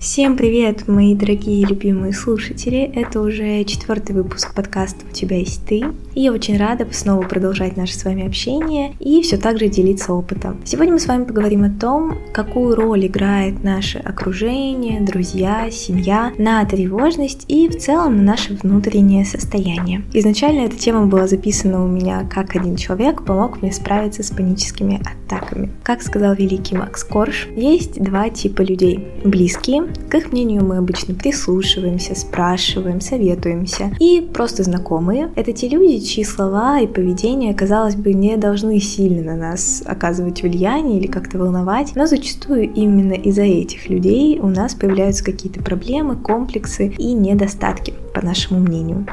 Всем привет, мои дорогие любимые слушатели! Это уже четвертый выпуск подкаста «У тебя есть ты». И я очень рада снова продолжать наше с вами общение и все так же делиться опытом. Сегодня мы с вами поговорим о том, какую роль играет наше окружение, друзья, семья на тревожность и в целом на наше внутреннее состояние. Изначально эта тема была записана у меня как один человек помог мне справиться с паническими атаками. Как сказал великий Макс Корж, есть два типа людей. Близкие, к их мнению мы обычно прислушиваемся, спрашиваем, советуемся. И просто знакомые — это те люди, чьи слова и поведение, казалось бы, не должны сильно на нас оказывать влияние или как-то волновать, но зачастую именно из-за этих людей у нас появляются какие-то проблемы, комплексы и недостатки, по нашему мнению.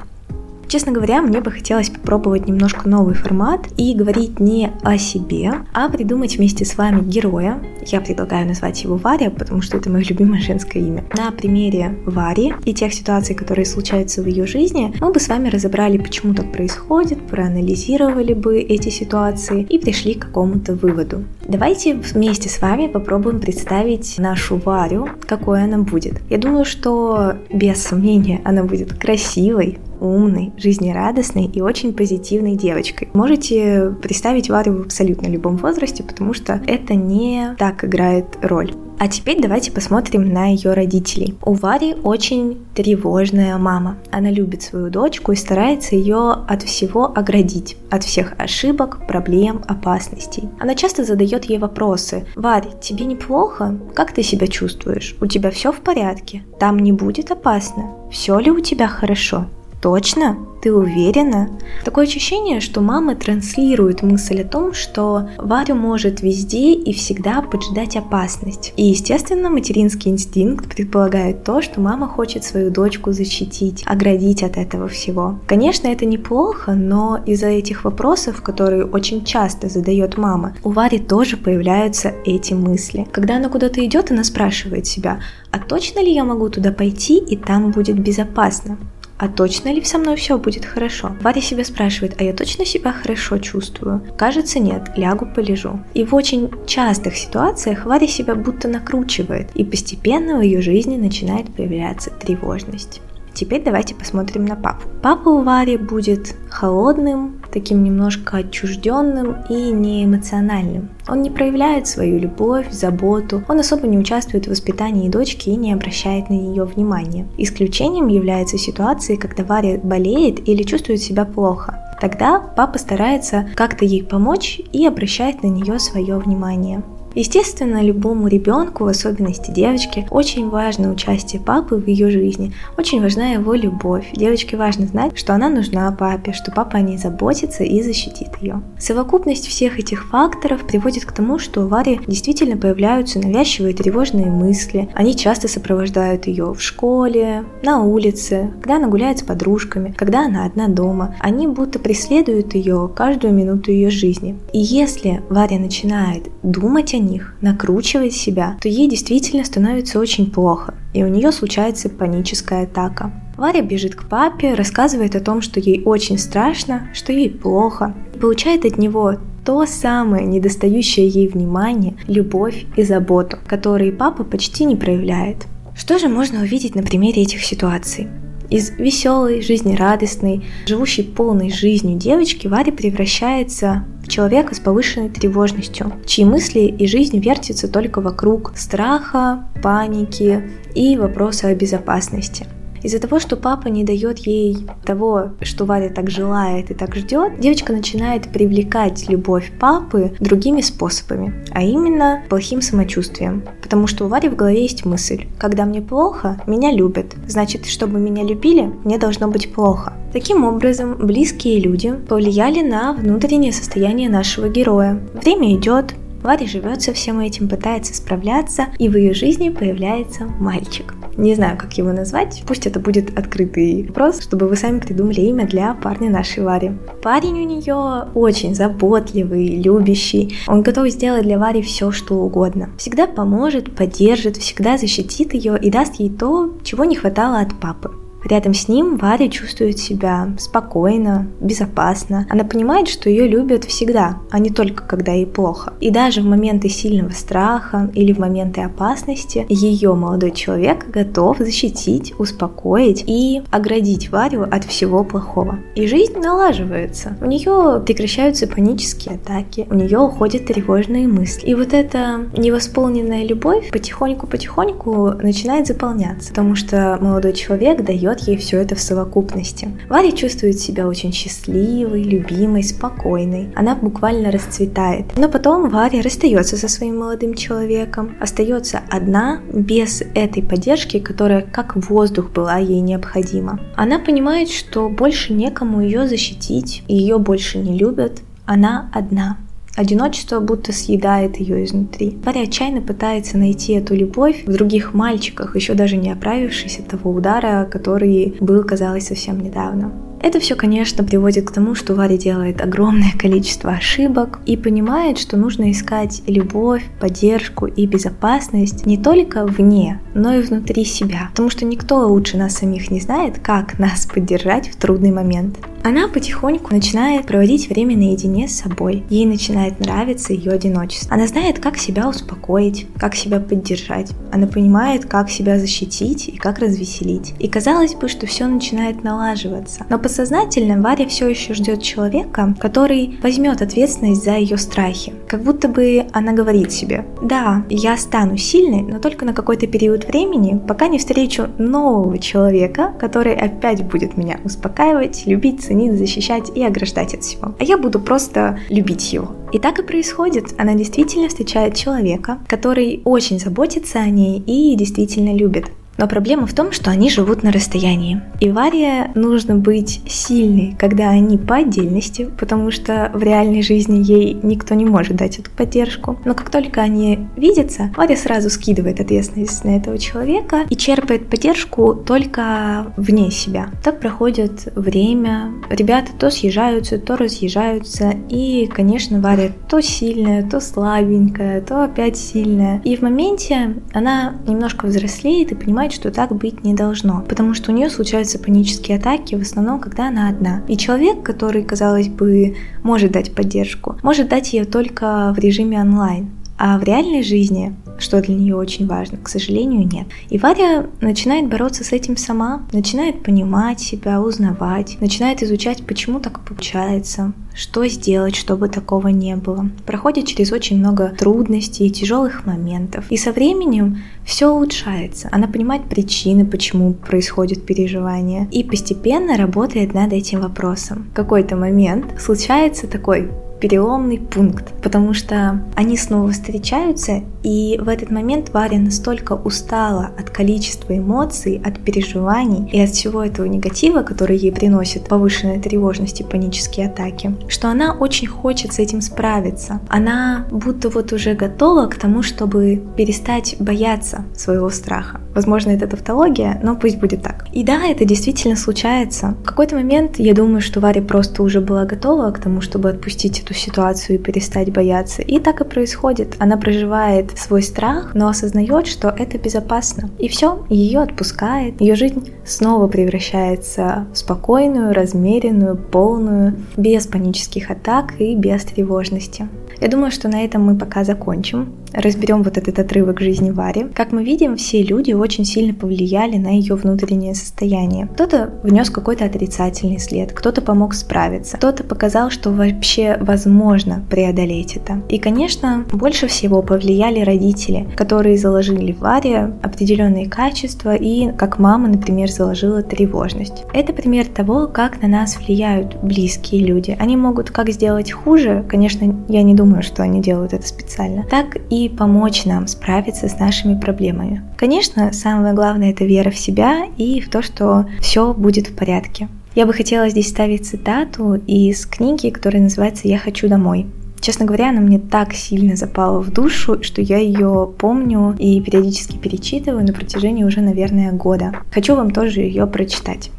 Честно говоря, мне бы хотелось попробовать немножко новый формат и говорить не о себе, а придумать вместе с вами героя. Я предлагаю назвать его Варя, потому что это мое любимое женское имя. На примере Вари и тех ситуаций, которые случаются в ее жизни, мы бы с вами разобрали, почему так происходит, проанализировали бы эти ситуации и пришли к какому-то выводу. Давайте вместе с вами попробуем представить нашу Варю, какой она будет. Я думаю, что без сомнения она будет красивой, умной, жизнерадостной и очень позитивной девочкой. Можете представить Варю в абсолютно любом возрасте, потому что это не так играет роль. А теперь давайте посмотрим на ее родителей. У Вари очень тревожная мама. Она любит свою дочку и старается ее от всего оградить, от всех ошибок, проблем, опасностей. Она часто задает ей вопросы. Варь, тебе неплохо? Как ты себя чувствуешь? У тебя все в порядке? Там не будет опасно? Все ли у тебя хорошо? Точно? Ты уверена? Такое ощущение, что мама транслирует мысль о том, что Варю может везде и всегда поджидать опасность. И, естественно, материнский инстинкт предполагает то, что мама хочет свою дочку защитить, оградить от этого всего. Конечно, это неплохо, но из-за этих вопросов, которые очень часто задает мама, у Вари тоже появляются эти мысли. Когда она куда-то идет, она спрашивает себя, а точно ли я могу туда пойти и там будет безопасно? А точно ли со мной все будет хорошо? Варя себя спрашивает, а я точно себя хорошо чувствую? Кажется, нет, лягу полежу. И в очень частых ситуациях Варя себя будто накручивает, и постепенно в ее жизни начинает появляться тревожность. Теперь давайте посмотрим на папу. Папа у Вари будет холодным, таким немножко отчужденным и неэмоциональным. Он не проявляет свою любовь, заботу, он особо не участвует в воспитании дочки и не обращает на нее внимания. Исключением являются ситуации, когда Варя болеет или чувствует себя плохо. Тогда папа старается как-то ей помочь и обращает на нее свое внимание. Естественно, любому ребенку, в особенности девочке, очень важно участие папы в ее жизни, очень важна его любовь. Девочке важно знать, что она нужна папе, что папа о ней заботится и защитит ее. Совокупность всех этих факторов приводит к тому, что у Вари действительно появляются навязчивые тревожные мысли. Они часто сопровождают ее в школе, на улице, когда она гуляет с подружками, когда она одна дома. Они будто преследуют ее каждую минуту ее жизни. И если Варя начинает думать о них, накручивать себя, то ей действительно становится очень плохо, и у нее случается паническая атака. Варя бежит к папе, рассказывает о том, что ей очень страшно, что ей плохо, и получает от него то самое недостающее ей внимание, любовь и заботу, которые папа почти не проявляет. Что же можно увидеть на примере этих ситуаций? Из веселой, жизнерадостной, живущей полной жизнью девочки Варя превращается человека с повышенной тревожностью, чьи мысли и жизнь вертятся только вокруг страха, паники и вопроса о безопасности. Из-за того, что папа не дает ей того, что Варя так желает и так ждет, девочка начинает привлекать любовь папы другими способами, а именно плохим самочувствием. Потому что у Вари в голове есть мысль, когда мне плохо, меня любят. Значит, чтобы меня любили, мне должно быть плохо. Таким образом, близкие люди повлияли на внутреннее состояние нашего героя. Время идет, Варя живет со всем этим, пытается справляться, и в ее жизни появляется мальчик. Не знаю, как его назвать, пусть это будет открытый вопрос, чтобы вы сами придумали имя для парня нашей Вари. Парень у нее очень заботливый, любящий, он готов сделать для Вари все, что угодно. Всегда поможет, поддержит, всегда защитит ее и даст ей то, чего не хватало от папы. Рядом с ним Варя чувствует себя спокойно, безопасно. Она понимает, что ее любят всегда, а не только когда ей плохо. И даже в моменты сильного страха или в моменты опасности ее молодой человек готов защитить, успокоить и оградить Варю от всего плохого. И жизнь налаживается. У нее прекращаются панические атаки, у нее уходят тревожные мысли. И вот эта невосполненная любовь потихоньку-потихоньку начинает заполняться, потому что молодой человек дает ей все это в совокупности. Варя чувствует себя очень счастливой, любимой, спокойной. Она буквально расцветает. Но потом Варя расстается со своим молодым человеком, остается одна, без этой поддержки, которая как воздух была ей необходима. Она понимает, что больше некому ее защитить, ее больше не любят, она одна. Одиночество будто съедает ее изнутри. Варя отчаянно пытается найти эту любовь в других мальчиках, еще даже не оправившись от того удара, который был, казалось, совсем недавно. Это все, конечно, приводит к тому, что Варя делает огромное количество ошибок и понимает, что нужно искать любовь, поддержку и безопасность не только вне, но и внутри себя. Потому что никто лучше нас самих не знает, как нас поддержать в трудный момент. Она потихоньку начинает проводить время наедине с собой. Ей начинает нравиться ее одиночество. Она знает, как себя успокоить, как себя поддержать. Она понимает, как себя защитить и как развеселить. И казалось бы, что все начинает налаживаться. Но подсознательно Варя все еще ждет человека, который возьмет ответственность за ее страхи. Как будто бы она говорит себе, да, я стану сильной, но только на какой-то период времени, пока не встречу нового человека, который опять будет меня успокаивать, любить, ценить, защищать и ограждать от всего. А я буду просто любить его. И так и происходит. Она действительно встречает человека, который очень заботится о ней и действительно любит. Но проблема в том, что они живут на расстоянии. И Варе нужно быть сильной, когда они по отдельности, потому что в реальной жизни ей никто не может дать эту поддержку. Но как только они видятся, Варя сразу скидывает ответственность на этого человека и черпает поддержку только вне себя. Так проходит время, ребята то съезжаются, то разъезжаются, и, конечно, Варя то сильная, то слабенькая, то опять сильная. И в моменте она немножко взрослеет и понимает, понимает, что так быть не должно, потому что у нее случаются панические атаки в основном, когда она одна. И человек, который, казалось бы, может дать поддержку, может дать ее только в режиме онлайн. А в реальной жизни, что для нее очень важно, к сожалению, нет. И Варя начинает бороться с этим сама, начинает понимать себя, узнавать, начинает изучать, почему так получается, что сделать, чтобы такого не было. Проходит через очень много трудностей и тяжелых моментов. И со временем все улучшается. Она понимает причины, почему происходят переживания. И постепенно работает над этим вопросом. В какой-то момент случается такой переломный пункт, потому что они снова встречаются, и в этот момент Варя настолько устала от количества эмоций, от переживаний и от всего этого негатива, который ей приносит повышенная тревожность и панические атаки, что она очень хочет с этим справиться. Она будто вот уже готова к тому, чтобы перестать бояться своего страха. Возможно, это тавтология, но пусть будет так. И да, это действительно случается. В какой-то момент я думаю, что Варя просто уже была готова к тому, чтобы отпустить эту ситуацию и перестать бояться. И так и происходит. Она проживает свой страх, но осознает, что это безопасно. И все, ее отпускает. Ее жизнь снова превращается в спокойную, размеренную, полную, без панических атак и без тревожности. Я думаю, что на этом мы пока закончим. Разберем вот этот отрывок жизни Вари. Как мы видим, все люди очень сильно повлияли на ее внутреннее состояние. Кто-то внес какой-то отрицательный след, кто-то помог справиться, кто-то показал, что вообще возможно преодолеть это. И, конечно, больше всего повлияли родители, которые заложили в Варе определенные качества и, как мама, например, заложила тревожность. Это пример того, как на нас влияют близкие люди. Они могут как сделать хуже, конечно, я не думаю, что они делают это специально, так и помочь нам справиться с нашими проблемами. Конечно, самое главное это вера в себя и в то, что все будет в порядке. Я бы хотела здесь ставить цитату из книги, которая называется «Я хочу домой». Честно говоря, она мне так сильно запала в душу, что я ее помню и периодически перечитываю на протяжении уже, наверное, года. Хочу вам тоже ее прочитать.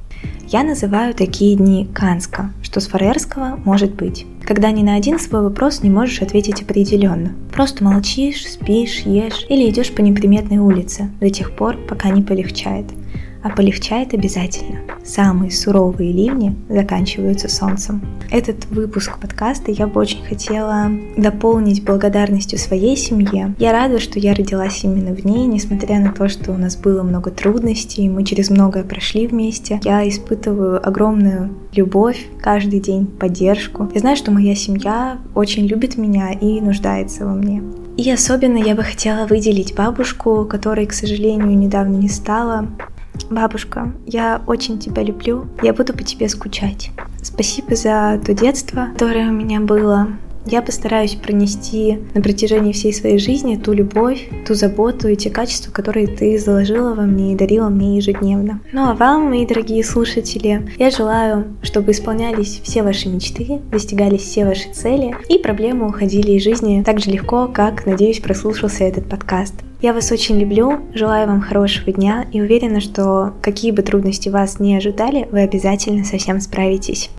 Я называю такие дни канска, что с фарерского может быть. Когда ни на один свой вопрос не можешь ответить определенно. Просто молчишь, спишь, ешь или идешь по неприметной улице до тех пор, пока не полегчает. А полегчает обязательно. Самые суровые ливни заканчиваются солнцем. Этот выпуск подкаста я бы очень хотела дополнить благодарностью своей семье. Я рада, что я родилась именно в ней, несмотря на то, что у нас было много трудностей, мы через многое прошли вместе. Я испытываю огромную любовь каждый день, поддержку. Я знаю, что моя семья очень любит меня и нуждается во мне. И особенно я бы хотела выделить бабушку, которой, к сожалению, недавно не стало. Бабушка, я очень тебя люблю, я буду по тебе скучать. Спасибо за то детство, которое у меня было. Я постараюсь пронести на протяжении всей своей жизни ту любовь, ту заботу и те качества, которые ты заложила во мне и дарила мне ежедневно. Ну а вам, мои дорогие слушатели, я желаю, чтобы исполнялись все ваши мечты, достигались все ваши цели и проблемы уходили из жизни так же легко, как, надеюсь, прослушался этот подкаст. Я вас очень люблю, желаю вам хорошего дня и уверена, что какие бы трудности вас не ожидали, вы обязательно совсем справитесь.